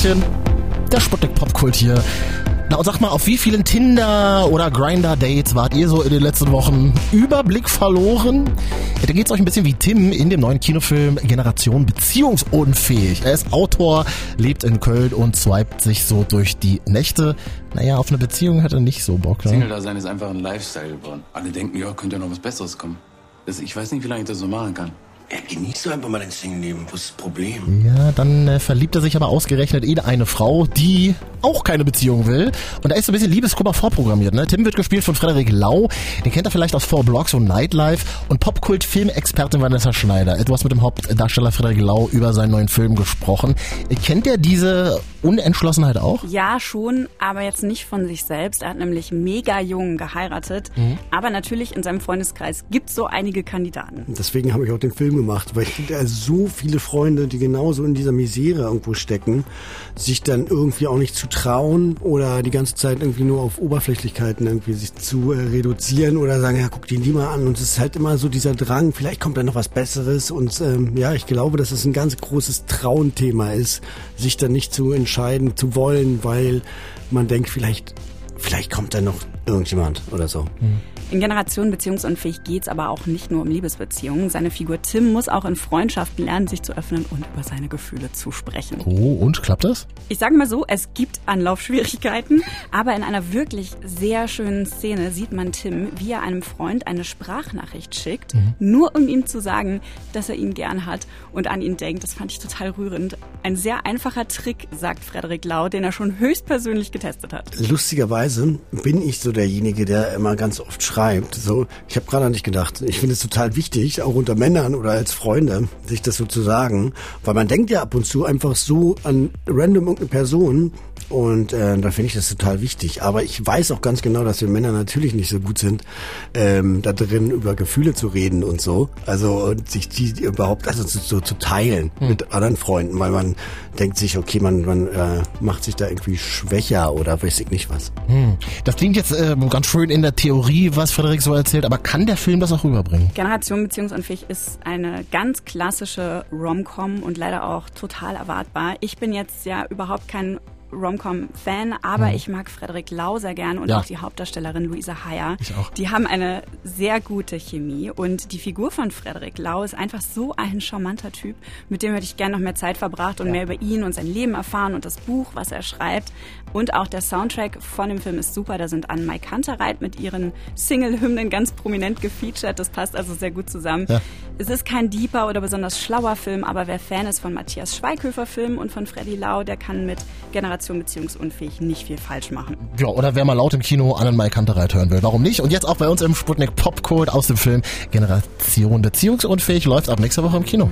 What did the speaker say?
Tachchen, der Sputnik Popkult hier. Na und sag mal, auf wie vielen Tinder- oder Grinder-Dates wart ihr so in den letzten Wochen? Überblick verloren? Ja, da geht's euch ein bisschen wie Tim in dem neuen Kinofilm Generation Beziehungsunfähig. Er ist Autor, lebt in Köln und swiped sich so durch die Nächte. Naja, auf eine Beziehung hat er nicht so Bock. Ne? Single-Dasein ist einfach ein Lifestyle geworden. Alle denken, ja, könnte ja noch was Besseres kommen. Das, ich weiß nicht, wie lange ich das so machen kann. Ja, genieß doch einfach mal dein Single-Leben. Was ist das Problem? Ja, dann äh, verliebt er sich aber ausgerechnet in eine Frau, die auch keine Beziehung will. Und da ist so ein bisschen Liebeskummer vorprogrammiert. Ne? Tim wird gespielt von Frederik Lau. Den kennt er vielleicht aus Four Blocks und Nightlife. Und Popkult-Filmexpertin Vanessa Schneider. Etwas mit dem Hauptdarsteller Frederik Lau über seinen neuen Film gesprochen. Kennt er diese Unentschlossenheit auch? Ja, schon, aber jetzt nicht von sich selbst. Er hat nämlich mega jung geheiratet. Mhm. Aber natürlich in seinem Freundeskreis gibt es so einige Kandidaten. Deswegen habe ich auch den Film gemacht, weil ich da so viele Freunde, die genauso in dieser Misere irgendwo stecken, sich dann irgendwie auch nicht zu trauen oder die ganze Zeit irgendwie nur auf Oberflächlichkeiten irgendwie sich zu äh, reduzieren oder sagen, ja, guck die mal an. Und es ist halt immer so dieser Drang, vielleicht kommt da noch was Besseres. Und ähm, ja, ich glaube, dass es ein ganz großes Trauenthema ist, sich dann nicht zu entscheiden zu wollen, weil man denkt, vielleicht, vielleicht kommt da noch irgendjemand oder so. Mhm. In Generation beziehungsunfähig geht es aber auch nicht nur um Liebesbeziehungen. Seine Figur Tim muss auch in Freundschaften lernen, sich zu öffnen und über seine Gefühle zu sprechen. Oh, und klappt das? Ich sage mal so, es gibt Anlaufschwierigkeiten, aber in einer wirklich sehr schönen Szene sieht man Tim, wie er einem Freund eine Sprachnachricht schickt, mhm. nur um ihm zu sagen, dass er ihn gern hat und an ihn denkt. Das fand ich total rührend. Ein sehr einfacher Trick, sagt Frederik Lau, den er schon höchstpersönlich getestet hat. Lustigerweise bin ich so derjenige, der immer ganz oft schreibt. So, ich habe gerade nicht gedacht. Ich finde es total wichtig, auch unter Männern oder als Freunde, sich das so zu sagen, weil man denkt ja ab und zu einfach so an random irgendeine Person und äh, da finde ich das total wichtig. Aber ich weiß auch ganz genau, dass wir Männer natürlich nicht so gut sind, ähm, da drin über Gefühle zu reden und so. Also und sich die überhaupt also so zu teilen hm. mit anderen Freunden, weil man denkt sich, okay, man, man äh, macht sich da irgendwie schwächer oder weiß ich nicht was. Hm. Das klingt jetzt äh, ganz schön in der Theorie, was was Frederik so erzählt, aber kann der Film das auch rüberbringen? Generation Beziehungsunfähig ist eine ganz klassische Rom-Com und leider auch total erwartbar. Ich bin jetzt ja überhaupt kein Rom-Com-Fan, aber mhm. ich mag Frederik Lau sehr gern und ja. auch die Hauptdarstellerin Luisa Heyer. Ich auch. Die haben eine sehr gute Chemie und die Figur von Frederik Lau ist einfach so ein charmanter Typ, mit dem hätte ich gerne noch mehr Zeit verbracht und ja. mehr über ihn und sein Leben erfahren und das Buch, was er schreibt. Und auch der Soundtrack von dem Film ist super. Da sind Anne Mai Kantereit mit ihren Single-Hymnen ganz prominent gefeatured. Das passt also sehr gut zusammen. Ja. Es ist kein deeper oder besonders schlauer Film, aber wer Fan ist von Matthias Schweighöfer Film und von Freddy Lau, der kann mit Generation beziehungsunfähig nicht viel falsch machen. Ja, oder wer mal laut im Kino an Mai Kantereit hören will, warum nicht? Und jetzt auch bei uns im Sputnik Popcode aus dem Film Generation beziehungsunfähig läuft ab nächster Woche im Kino.